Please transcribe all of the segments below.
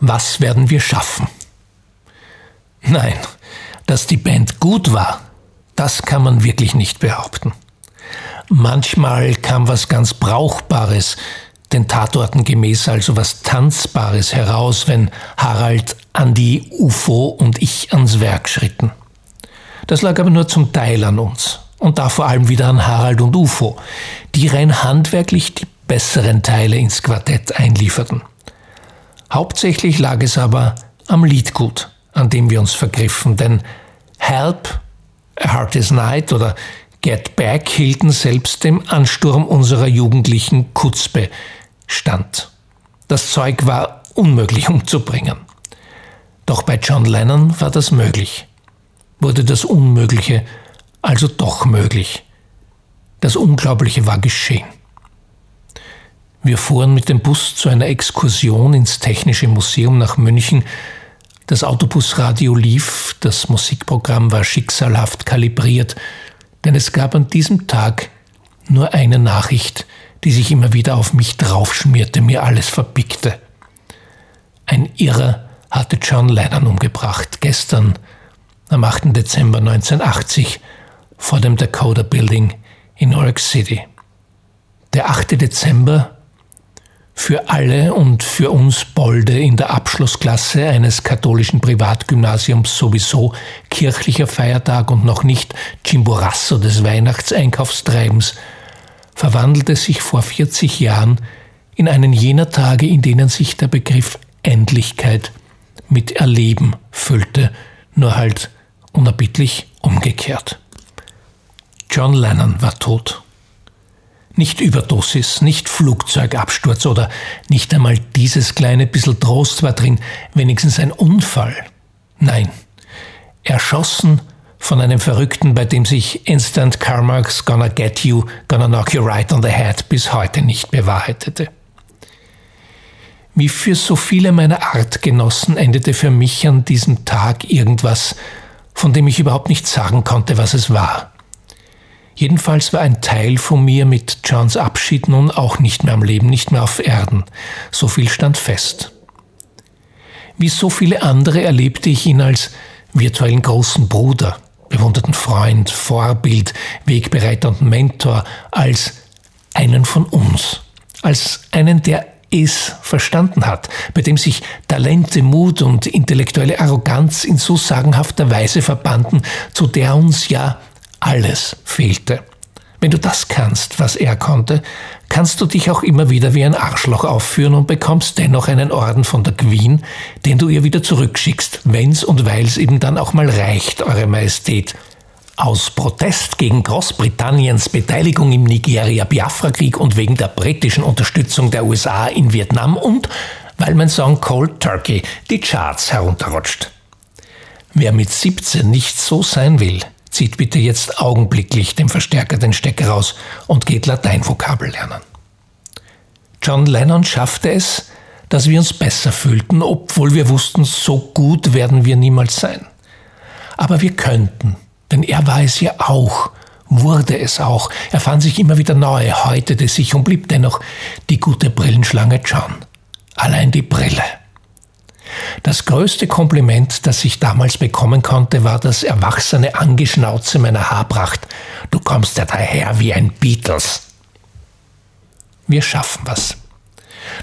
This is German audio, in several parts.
Was werden wir schaffen? Nein, dass die Band gut war, das kann man wirklich nicht behaupten. Manchmal kam was ganz Brauchbares, den Tatorten gemäß also was Tanzbares heraus, wenn Harald, Andi, UFO und ich ans Werk schritten. Das lag aber nur zum Teil an uns und da vor allem wieder an Harald und UFO, die rein handwerklich die besseren Teile ins Quartett einlieferten. Hauptsächlich lag es aber am Liedgut, an dem wir uns vergriffen, denn Help, A Heart is Night oder Get Back hielten selbst dem Ansturm unserer jugendlichen Kutzpe stand. Das Zeug war unmöglich umzubringen. Doch bei John Lennon war das möglich. Wurde das Unmögliche also doch möglich. Das Unglaubliche war geschehen. Wir fuhren mit dem Bus zu einer Exkursion ins Technische Museum nach München. Das Autobusradio lief, das Musikprogramm war schicksalhaft kalibriert, denn es gab an diesem Tag nur eine Nachricht, die sich immer wieder auf mich draufschmierte, mir alles verbickte. Ein Irrer hatte John Lennon umgebracht, gestern, am 8. Dezember 1980, vor dem Dakota Building in New York City. Der 8. Dezember für alle und für uns Bolde in der Abschlussklasse eines katholischen Privatgymnasiums sowieso kirchlicher Feiertag und noch nicht Chimborasso des Weihnachtseinkaufstreibens, verwandelte sich vor 40 Jahren in einen jener Tage, in denen sich der Begriff Endlichkeit mit Erleben füllte, nur halt unerbittlich umgekehrt. John Lennon war tot. Nicht Überdosis, nicht Flugzeugabsturz oder nicht einmal dieses kleine bisschen Trost war drin, wenigstens ein Unfall. Nein, erschossen von einem Verrückten, bei dem sich Instant Karma's Gonna Get You, Gonna Knock You Right on the Head bis heute nicht bewahrheitete. Wie für so viele meiner Artgenossen endete für mich an diesem Tag irgendwas, von dem ich überhaupt nicht sagen konnte, was es war. Jedenfalls war ein Teil von mir mit Johns Abschied nun auch nicht mehr am Leben, nicht mehr auf Erden. So viel stand fest. Wie so viele andere erlebte ich ihn als virtuellen großen Bruder, bewunderten Freund, Vorbild, Wegbereiter und Mentor, als einen von uns, als einen, der es verstanden hat, bei dem sich Talente, Mut und intellektuelle Arroganz in so sagenhafter Weise verbanden, zu der uns ja alles fehlte. Wenn du das kannst, was er konnte, kannst du dich auch immer wieder wie ein Arschloch aufführen und bekommst dennoch einen Orden von der Queen, den du ihr wieder zurückschickst, wenn's und weil's eben dann auch mal reicht, Eure Majestät. Aus Protest gegen Großbritanniens Beteiligung im Nigeria-Biafra-Krieg und wegen der britischen Unterstützung der USA in Vietnam und weil mein Song Cold Turkey die Charts herunterrutscht. Wer mit 17 nicht so sein will, zieht bitte jetzt augenblicklich dem Verstärker den Stecker raus und geht Lateinvokabel lernen. John Lennon schaffte es, dass wir uns besser fühlten, obwohl wir wussten, so gut werden wir niemals sein. Aber wir könnten, denn er war es ja auch, wurde es auch. Er fand sich immer wieder neu, häutete sich und blieb dennoch die gute Brillenschlange John. Allein die Brille. Das größte Kompliment, das ich damals bekommen konnte, war das erwachsene Angeschnauze meiner Haarpracht. Du kommst ja daher wie ein Beatles. Wir schaffen was.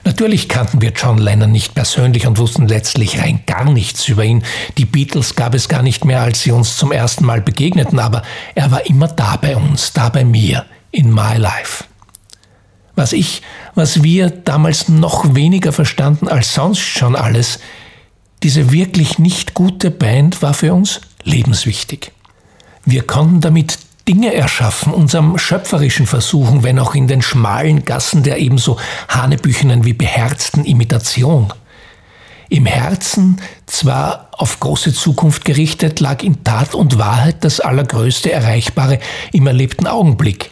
Natürlich kannten wir John Lennon nicht persönlich und wussten letztlich rein gar nichts über ihn. Die Beatles gab es gar nicht mehr, als sie uns zum ersten Mal begegneten, aber er war immer da bei uns, da bei mir, in my life. Was ich, was wir damals noch weniger verstanden als sonst schon alles, diese wirklich nicht gute Band war für uns lebenswichtig. Wir konnten damit Dinge erschaffen, unserem schöpferischen Versuchen, wenn auch in den schmalen Gassen der ebenso hanebüchenen wie beherzten Imitation. Im Herzen, zwar auf große Zukunft gerichtet, lag in Tat und Wahrheit das allergrößte Erreichbare im erlebten Augenblick,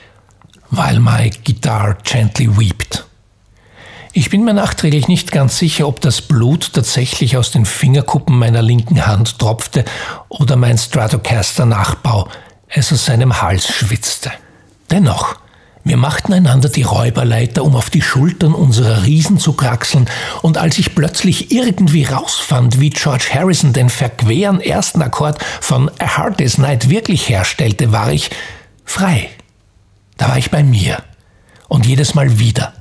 while my guitar gently wept. Ich bin mir nachträglich nicht ganz sicher, ob das Blut tatsächlich aus den Fingerkuppen meiner linken Hand tropfte oder mein Stratocaster Nachbau es aus seinem Hals schwitzte. Dennoch, Wir machten einander die Räuberleiter, um auf die Schultern unserer Riesen zu kraxeln, und als ich plötzlich irgendwie rausfand, wie George Harrison den verqueren ersten Akkord von A Hard Day's Night wirklich herstellte, war ich frei. Da war ich bei mir. Und jedes Mal wieder.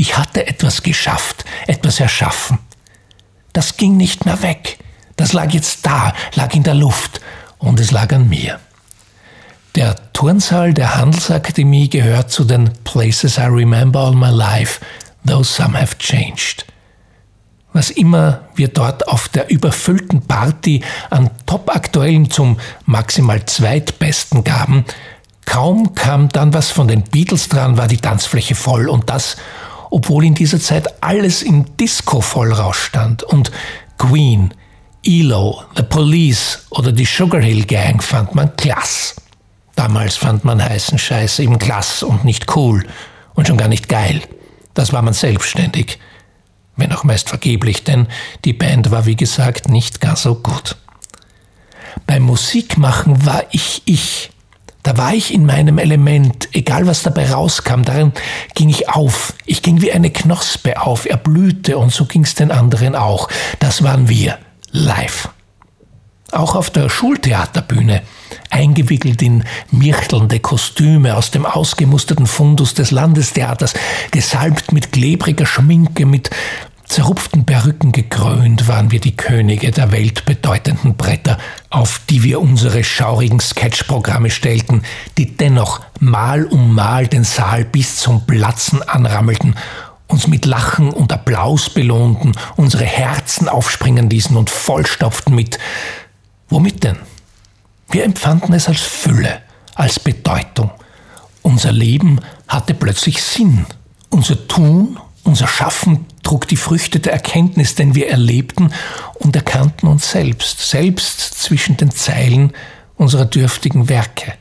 Ich hatte etwas geschafft, etwas erschaffen. Das ging nicht mehr weg. Das lag jetzt da, lag in der Luft und es lag an mir. Der Turnsaal der Handelsakademie gehört zu den Places I remember all my life, though some have changed. Was immer wir dort auf der überfüllten Party an Topaktuellen zum maximal zweitbesten gaben, kaum kam dann was von den Beatles dran, war die Tanzfläche voll und das, obwohl in dieser Zeit alles im Disco-Vollrausch stand und Queen, ELO, The Police oder die Sugar Hill Gang fand man klasse. Damals fand man heißen Scheiß eben klass und nicht cool und schon gar nicht geil. Das war man selbstständig. Wenn auch meist vergeblich, denn die Band war wie gesagt nicht gar so gut. Beim Musikmachen war ich ich. Da war ich in meinem Element, egal was dabei rauskam, darin ging ich auf. Ich ging wie eine Knospe auf, erblühte und so ging's den anderen auch. Das waren wir, live. Auch auf der Schultheaterbühne, eingewickelt in mirchtelnde Kostüme aus dem ausgemusterten Fundus des Landestheaters, gesalbt mit klebriger Schminke, mit zerrupften Perücken gekrönt, waren wir die Könige der weltbedeutenden Bretter, auf die wir unsere schaurigen Sketchprogramme stellten, die dennoch mal um mal den Saal bis zum Platzen anrammelten uns mit Lachen und Applaus belohnten, unsere Herzen aufspringen ließen und vollstopften mit Womit denn? Wir empfanden es als Fülle, als Bedeutung. Unser Leben hatte plötzlich Sinn. Unser Tun, unser Schaffen trug die Früchte der Erkenntnis, denn wir erlebten und erkannten uns selbst, selbst zwischen den Zeilen unserer dürftigen Werke.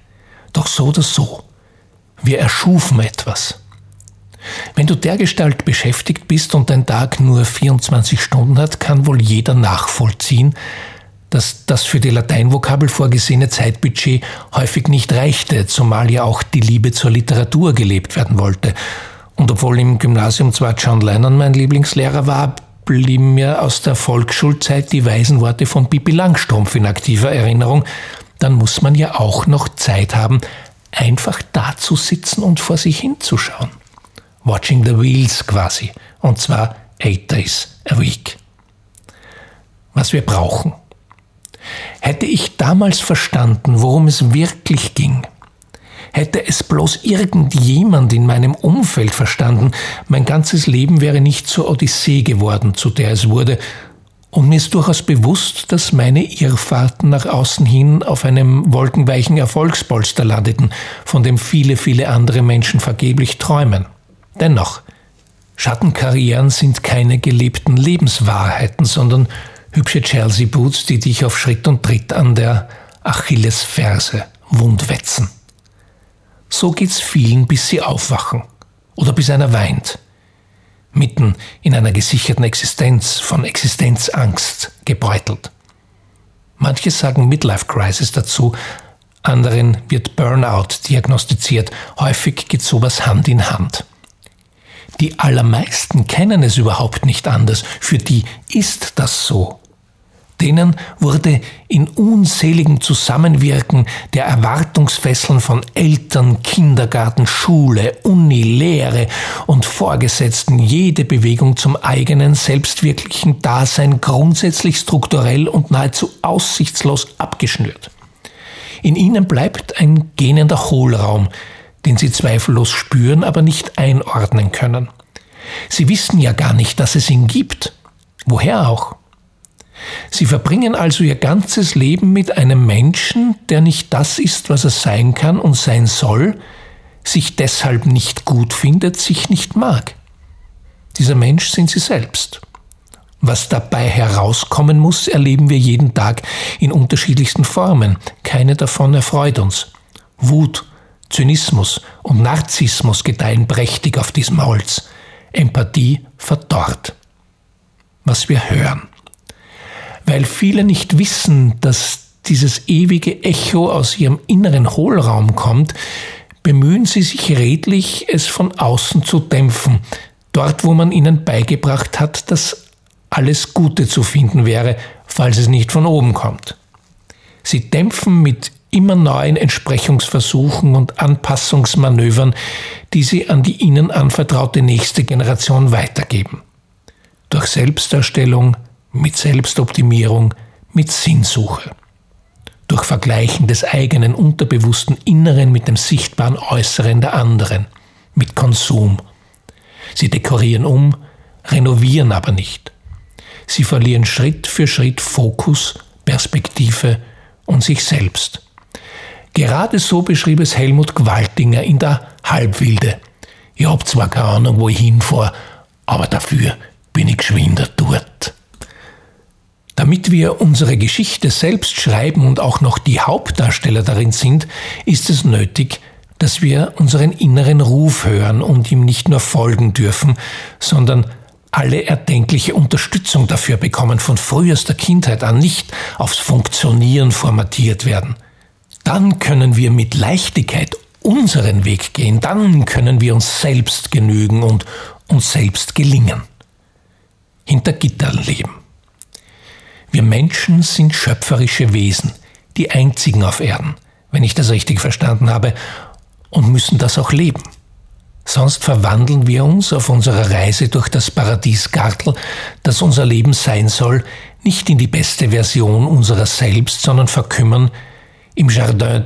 Doch so oder so, wir erschufen etwas. Wenn du dergestalt beschäftigt bist und dein Tag nur 24 Stunden hat, kann wohl jeder nachvollziehen, dass das für die Lateinvokabel vorgesehene Zeitbudget häufig nicht reichte, zumal ja auch die Liebe zur Literatur gelebt werden wollte. Und obwohl im Gymnasium zwar John Lennon mein Lieblingslehrer war, blieben mir aus der Volksschulzeit die weisen Worte von Pippi Langstrumpf in aktiver Erinnerung. Dann muss man ja auch noch Zeit haben, einfach da zu sitzen und vor sich hinzuschauen. Watching the Wheels quasi. Und zwar eight days a week. Was wir brauchen, Hätte ich damals verstanden, worum es wirklich ging, hätte es bloß irgendjemand in meinem Umfeld verstanden, mein ganzes Leben wäre nicht zur Odyssee geworden, zu der es wurde, und mir ist durchaus bewusst, dass meine Irrfahrten nach außen hin auf einem wolkenweichen Erfolgspolster landeten, von dem viele, viele andere Menschen vergeblich träumen. Dennoch, Schattenkarrieren sind keine gelebten Lebenswahrheiten, sondern hübsche Chelsea Boots, die dich auf Schritt und Tritt an der Achillesferse wundwetzen. So geht's vielen, bis sie aufwachen oder bis einer weint. Mitten in einer gesicherten Existenz, von Existenzangst gebeutelt. Manche sagen Midlife Crisis dazu, anderen wird Burnout diagnostiziert. Häufig geht sowas Hand in Hand. Die allermeisten kennen es überhaupt nicht anders. Für die ist das so. Denen wurde in unseligem Zusammenwirken der Erwartungsfesseln von Eltern, Kindergarten, Schule, Uni, Lehre und Vorgesetzten jede Bewegung zum eigenen selbstwirklichen Dasein grundsätzlich strukturell und nahezu aussichtslos abgeschnürt. In ihnen bleibt ein gähnender Hohlraum, den sie zweifellos spüren, aber nicht einordnen können. Sie wissen ja gar nicht, dass es ihn gibt. Woher auch? Sie verbringen also ihr ganzes Leben mit einem Menschen, der nicht das ist, was er sein kann und sein soll, sich deshalb nicht gut findet, sich nicht mag. Dieser Mensch sind sie selbst. Was dabei herauskommen muss, erleben wir jeden Tag in unterschiedlichsten Formen. Keine davon erfreut uns. Wut, Zynismus und Narzissmus gedeihen prächtig auf diesem Holz. Empathie verdorrt. Was wir hören. Weil viele nicht wissen, dass dieses ewige Echo aus ihrem inneren Hohlraum kommt, bemühen sie sich redlich, es von außen zu dämpfen, dort wo man ihnen beigebracht hat, dass alles Gute zu finden wäre, falls es nicht von oben kommt. Sie dämpfen mit immer neuen Entsprechungsversuchen und Anpassungsmanövern, die sie an die ihnen anvertraute nächste Generation weitergeben. Durch Selbsterstellung, mit Selbstoptimierung, mit Sinnsuche. Durch Vergleichen des eigenen unterbewussten Inneren mit dem sichtbaren Äußeren der anderen, mit Konsum. Sie dekorieren um, renovieren aber nicht. Sie verlieren Schritt für Schritt Fokus, Perspektive und sich selbst. Gerade so beschrieb es Helmut Gwaltinger in der Halbwilde. Ich hab zwar keine Ahnung, wo ich hinfahre, aber dafür bin ich geschwinder dort. Damit wir unsere Geschichte selbst schreiben und auch noch die Hauptdarsteller darin sind, ist es nötig, dass wir unseren inneren Ruf hören und ihm nicht nur folgen dürfen, sondern alle erdenkliche Unterstützung dafür bekommen von frühester Kindheit an, nicht aufs Funktionieren formatiert werden. Dann können wir mit Leichtigkeit unseren Weg gehen, dann können wir uns selbst genügen und uns selbst gelingen. Hinter Gittern leben. Wir Menschen sind schöpferische Wesen, die einzigen auf Erden, wenn ich das richtig verstanden habe, und müssen das auch leben. Sonst verwandeln wir uns auf unserer Reise durch das Paradiesgartel, das unser Leben sein soll, nicht in die beste Version unserer selbst, sondern verkümmern im Jardin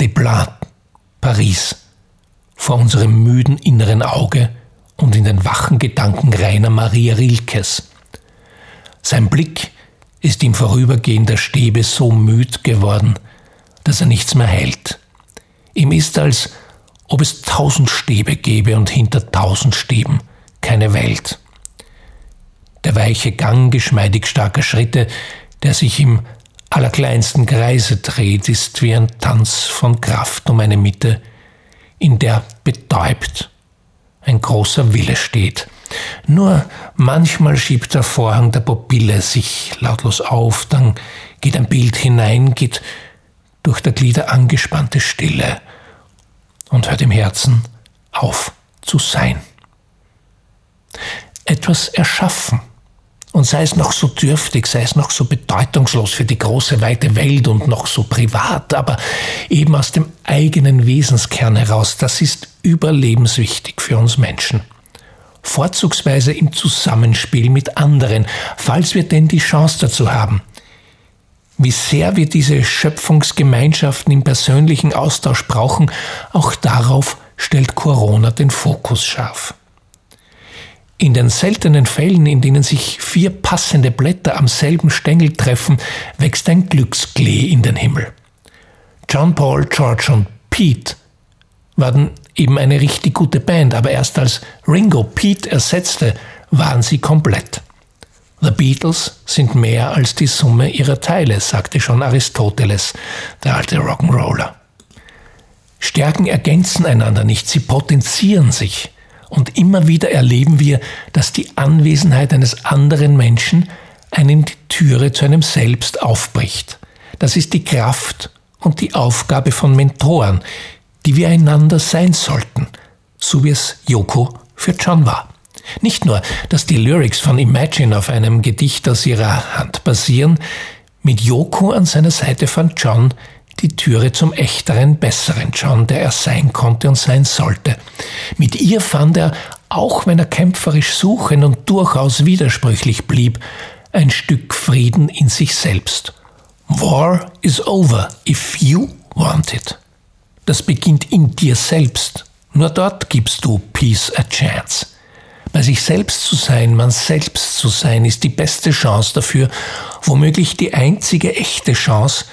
des Plats, Paris, vor unserem müden inneren Auge und in den wachen Gedanken Rainer Maria Rilkes. Sein Blick ist im Vorübergehen der Stäbe so müd geworden, dass er nichts mehr hält. Ihm ist, als ob es tausend Stäbe gäbe und hinter tausend Stäben keine Welt. Der weiche Gang geschmeidig starker Schritte, der sich im allerkleinsten Kreise dreht, ist wie ein Tanz von Kraft um eine Mitte, in der betäubt ein großer Wille steht. Nur manchmal schiebt der Vorhang der Pupille sich lautlos auf, dann geht ein Bild hinein, geht durch der Glieder angespannte Stille und hört im Herzen auf zu sein. Etwas erschaffen und sei es noch so dürftig, sei es noch so bedeutungslos für die große weite Welt und noch so privat, aber eben aus dem eigenen Wesenskern heraus, das ist überlebenswichtig für uns Menschen. Vorzugsweise im Zusammenspiel mit anderen, falls wir denn die Chance dazu haben. Wie sehr wir diese Schöpfungsgemeinschaften im persönlichen Austausch brauchen, auch darauf stellt Corona den Fokus scharf. In den seltenen Fällen, in denen sich vier passende Blätter am selben Stängel treffen, wächst ein Glücksklee in den Himmel. John Paul, George und Pete waren eben eine richtig gute Band, aber erst als Ringo Pete ersetzte, waren sie komplett. The Beatles sind mehr als die Summe ihrer Teile, sagte schon Aristoteles, der alte Rock'n'Roller. Stärken ergänzen einander nicht, sie potenzieren sich. Und immer wieder erleben wir, dass die Anwesenheit eines anderen Menschen einem die Türe zu einem Selbst aufbricht. Das ist die Kraft und die Aufgabe von Mentoren, die wir einander sein sollten, so wie es Yoko für John war. Nicht nur, dass die Lyrics von Imagine auf einem Gedicht aus ihrer Hand basieren, mit Yoko an seiner Seite fand John die Türe zum echteren, besseren John, der er sein konnte und sein sollte. Mit ihr fand er, auch wenn er kämpferisch suchen und durchaus widersprüchlich blieb, ein Stück Frieden in sich selbst. War is over if you want it. Das beginnt in dir selbst. Nur dort gibst du Peace a chance. Bei sich selbst zu sein, man selbst zu sein, ist die beste Chance dafür, womöglich die einzige echte Chance,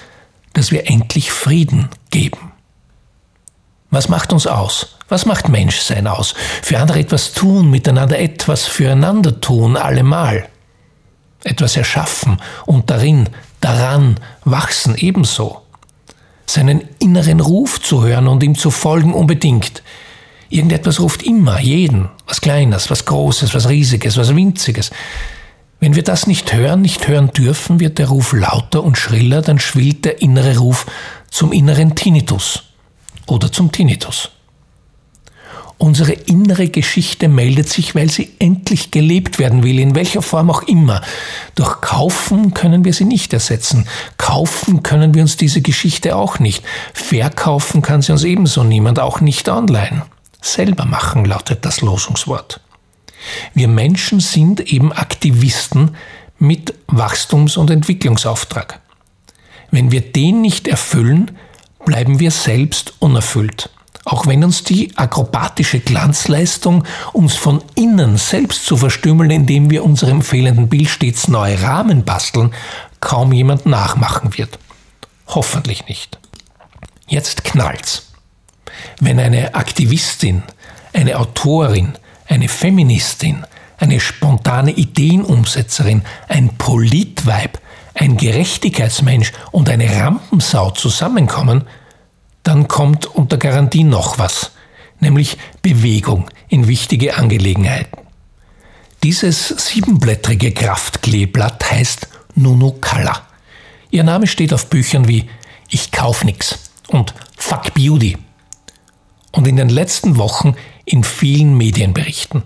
dass wir endlich Frieden geben. Was macht uns aus? Was macht Menschsein aus? Für andere etwas tun, miteinander etwas füreinander tun, allemal. Etwas erschaffen und darin, daran wachsen ebenso. Seinen inneren Ruf zu hören und ihm zu folgen unbedingt. Irgendetwas ruft immer, jeden, was Kleines, was Großes, was Riesiges, was Winziges. Wenn wir das nicht hören, nicht hören dürfen, wird der Ruf lauter und schriller, dann schwillt der innere Ruf zum inneren Tinnitus oder zum Tinnitus. Unsere innere Geschichte meldet sich, weil sie endlich gelebt werden will, in welcher Form auch immer. Durch Kaufen können wir sie nicht ersetzen. Kaufen können wir uns diese Geschichte auch nicht. Verkaufen kann sie uns ebenso niemand, auch nicht online. Selber machen lautet das Losungswort. Wir Menschen sind eben Aktivisten mit Wachstums- und Entwicklungsauftrag. Wenn wir den nicht erfüllen, bleiben wir selbst unerfüllt. Auch wenn uns die akrobatische Glanzleistung, uns von innen selbst zu verstümmeln, indem wir unserem fehlenden Bild stets neue Rahmen basteln, kaum jemand nachmachen wird. Hoffentlich nicht. Jetzt knallt's. Wenn eine Aktivistin, eine Autorin, eine Feministin, eine spontane Ideenumsetzerin, ein Politweib, ein Gerechtigkeitsmensch und eine Rampensau zusammenkommen, dann kommt unter Garantie noch was, nämlich Bewegung in wichtige Angelegenheiten. Dieses siebenblättrige Kraftkleeblatt heißt Nunu Kalla. Ihr Name steht auf Büchern wie Ich kauf nix und Fuck Beauty. Und in den letzten Wochen in vielen Medienberichten.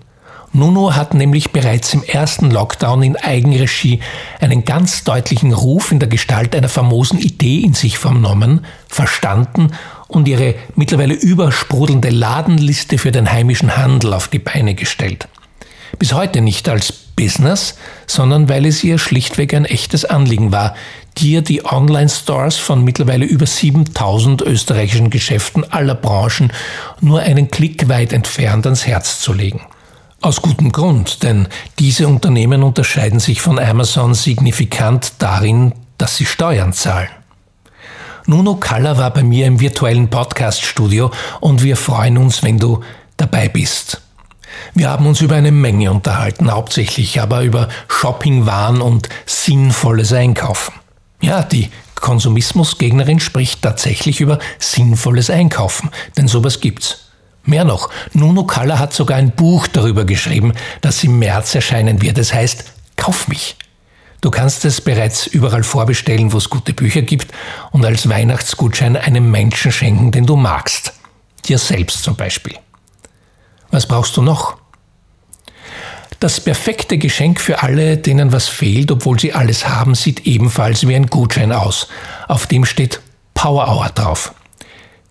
Nuno hat nämlich bereits im ersten Lockdown in Eigenregie einen ganz deutlichen Ruf in der Gestalt einer famosen Idee in sich vernommen, verstanden und ihre mittlerweile übersprudelnde Ladenliste für den heimischen Handel auf die Beine gestellt. Bis heute nicht als Business, sondern weil es ihr schlichtweg ein echtes Anliegen war, dir die Online-Stores von mittlerweile über 7000 österreichischen Geschäften aller Branchen nur einen Klick weit entfernt ans Herz zu legen. Aus gutem Grund, denn diese Unternehmen unterscheiden sich von Amazon signifikant darin, dass sie Steuern zahlen. Nuno Kalla war bei mir im virtuellen Podcast-Studio und wir freuen uns, wenn du dabei bist. Wir haben uns über eine Menge unterhalten, hauptsächlich aber über Shoppingwahn und sinnvolles Einkaufen. Ja, die Konsumismusgegnerin spricht tatsächlich über sinnvolles Einkaufen, denn sowas gibt's. Mehr noch, Nuno Kalla hat sogar ein Buch darüber geschrieben, das im März erscheinen wird. Es heißt Kauf mich. Du kannst es bereits überall vorbestellen, wo es gute Bücher gibt und als Weihnachtsgutschein einem Menschen schenken, den du magst. Dir selbst zum Beispiel. Was brauchst du noch? Das perfekte Geschenk für alle, denen was fehlt, obwohl sie alles haben, sieht ebenfalls wie ein Gutschein aus. Auf dem steht Power Hour drauf.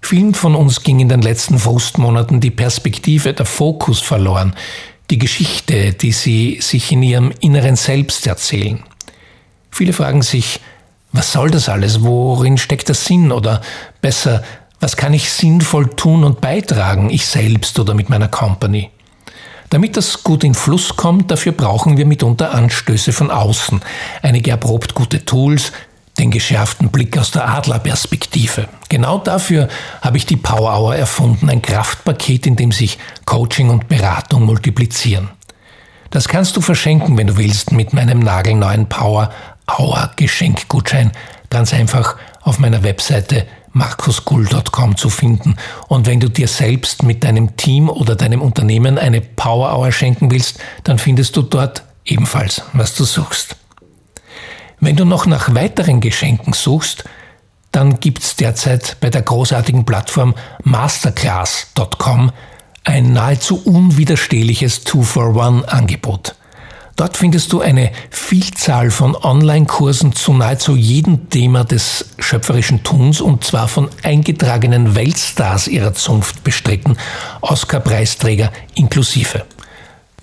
Vielen von uns ging in den letzten Frustmonaten die Perspektive, der Fokus verloren, die Geschichte, die sie sich in ihrem inneren Selbst erzählen. Viele fragen sich, was soll das alles? Worin steckt der Sinn? Oder besser, was kann ich sinnvoll tun und beitragen, ich selbst oder mit meiner Company? Damit das gut in Fluss kommt, dafür brauchen wir mitunter Anstöße von außen, einige erprobt gute Tools, den geschärften Blick aus der Adlerperspektive. Genau dafür habe ich die Power Hour erfunden, ein Kraftpaket, in dem sich Coaching und Beratung multiplizieren. Das kannst du verschenken, wenn du willst, mit meinem nagelneuen Power Hour Geschenkgutschein. Ganz einfach auf meiner Webseite markusgull.com zu finden. Und wenn du dir selbst mit deinem Team oder deinem Unternehmen eine Power Hour schenken willst, dann findest du dort ebenfalls, was du suchst. Wenn du noch nach weiteren Geschenken suchst, dann gibt's derzeit bei der großartigen Plattform masterclass.com ein nahezu unwiderstehliches Two-for-One-Angebot. Dort findest du eine Vielzahl von Online-Kursen zu nahezu jedem Thema des schöpferischen Tuns und zwar von eingetragenen Weltstars ihrer Zunft bestritten, Oscar-Preisträger inklusive.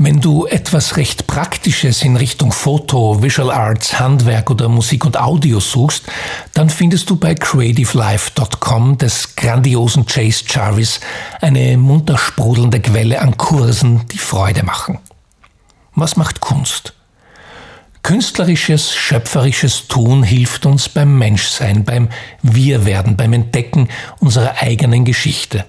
Wenn du etwas recht Praktisches in Richtung Foto, Visual Arts, Handwerk oder Musik und Audio suchst, dann findest du bei creativelife.com des grandiosen Chase Jarvis eine munter sprudelnde Quelle an Kursen, die Freude machen. Was macht Kunst? Künstlerisches, schöpferisches Tun hilft uns beim Menschsein, beim Wirwerden, beim Entdecken unserer eigenen Geschichte.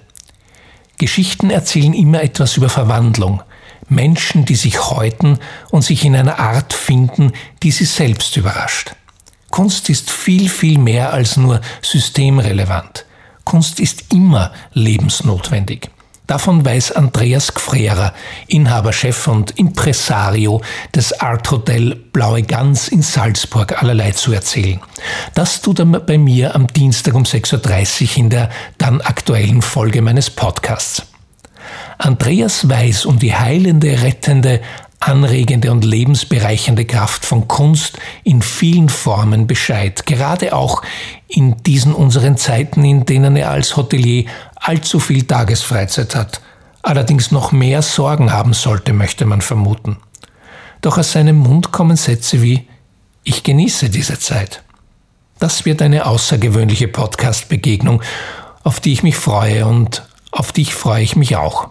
Geschichten erzählen immer etwas über Verwandlung, Menschen, die sich häuten und sich in einer Art finden, die sie selbst überrascht. Kunst ist viel, viel mehr als nur systemrelevant. Kunst ist immer lebensnotwendig. Davon weiß Andreas Gfrera, Inhaber, Chef und Impresario des Art Hotel Blaue Gans in Salzburg, allerlei zu erzählen. Das tut er bei mir am Dienstag um 6.30 Uhr in der dann aktuellen Folge meines Podcasts. Andreas weiß um die heilende, rettende, anregende und lebensbereichernde Kraft von Kunst in vielen Formen Bescheid, gerade auch in diesen unseren Zeiten, in denen er als Hotelier allzu viel Tagesfreizeit hat, allerdings noch mehr Sorgen haben sollte, möchte man vermuten. Doch aus seinem Mund kommen Sätze wie Ich genieße diese Zeit. Das wird eine außergewöhnliche Podcast-Begegnung, auf die ich mich freue und auf die ich freue ich mich auch.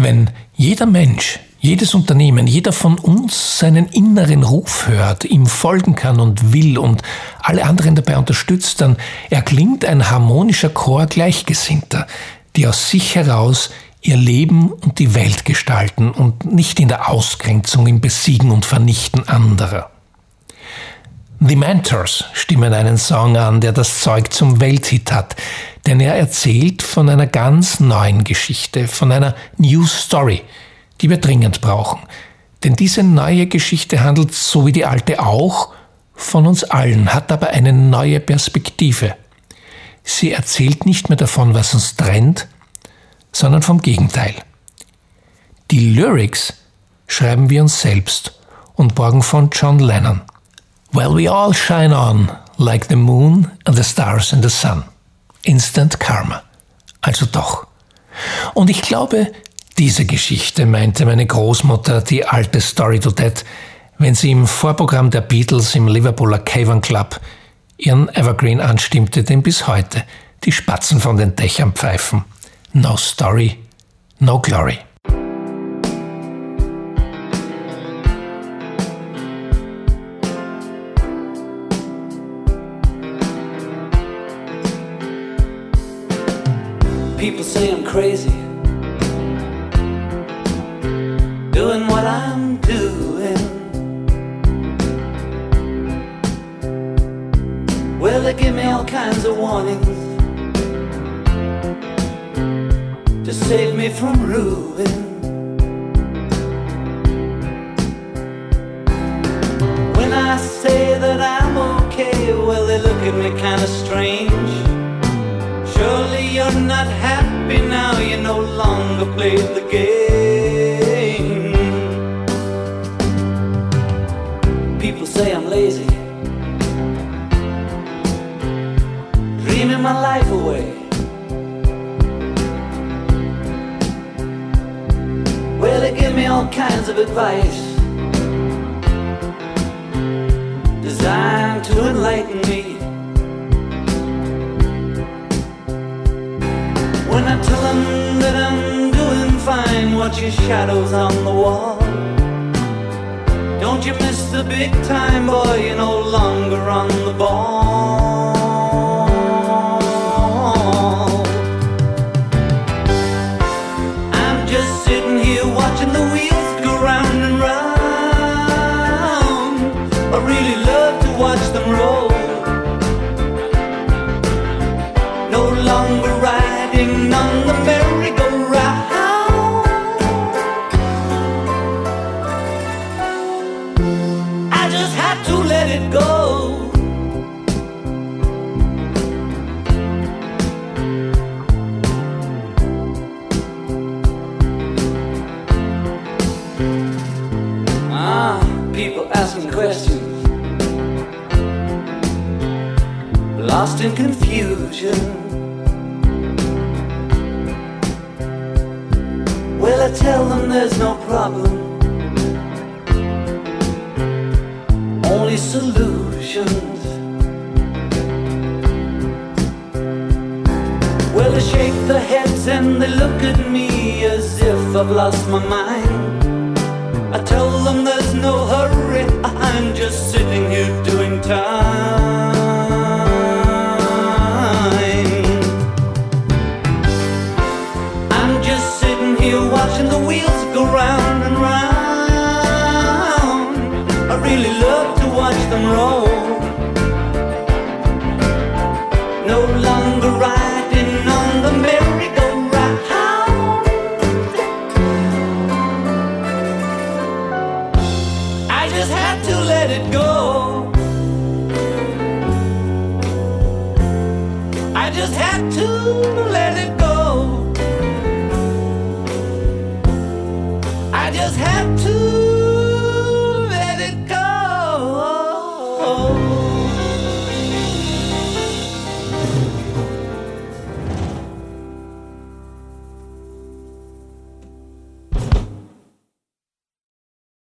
Wenn jeder Mensch jedes Unternehmen, jeder von uns seinen inneren Ruf hört, ihm folgen kann und will und alle anderen dabei unterstützt, dann erklingt ein harmonischer Chor Gleichgesinnter, die aus sich heraus ihr Leben und die Welt gestalten und nicht in der Ausgrenzung, im Besiegen und Vernichten anderer. The Mentors stimmen einen Song an, der das Zeug zum Welthit hat, denn er erzählt von einer ganz neuen Geschichte, von einer New Story, die wir dringend brauchen. Denn diese neue Geschichte handelt, so wie die alte auch, von uns allen, hat aber eine neue Perspektive. Sie erzählt nicht mehr davon, was uns trennt, sondern vom Gegenteil. Die Lyrics schreiben wir uns selbst und borgen von John Lennon. Well, we all shine on, like the moon and the stars and the sun. Instant Karma. Also doch. Und ich glaube, diese Geschichte meinte meine Großmutter, die alte Story to Dead, wenn sie im Vorprogramm der Beatles im Liverpooler Cavern Club ihren Evergreen anstimmte, den bis heute die Spatzen von den Dächern pfeifen. No story, no glory. Crazy. doing what I'm doing. Well, they give me all kinds of warnings to save me from ruin. When I say that I'm okay, well, they look at me kind of strange. No longer play the game. People say I'm lazy. Dreaming my life away. Well, they give me all kinds of advice designed to enlighten me. Your shadows on the wall. Don't you miss the big time, boy? You're no longer on the ball. Lost in confusion. Well, I tell them there's no problem. only solutions. Well, they shake their heads and they look at me as if I've lost my mind. I tell them there's no hurry, I'm just sitting here doing time. I'm just sitting here watching the wheels go round and round. I really love to watch them roll.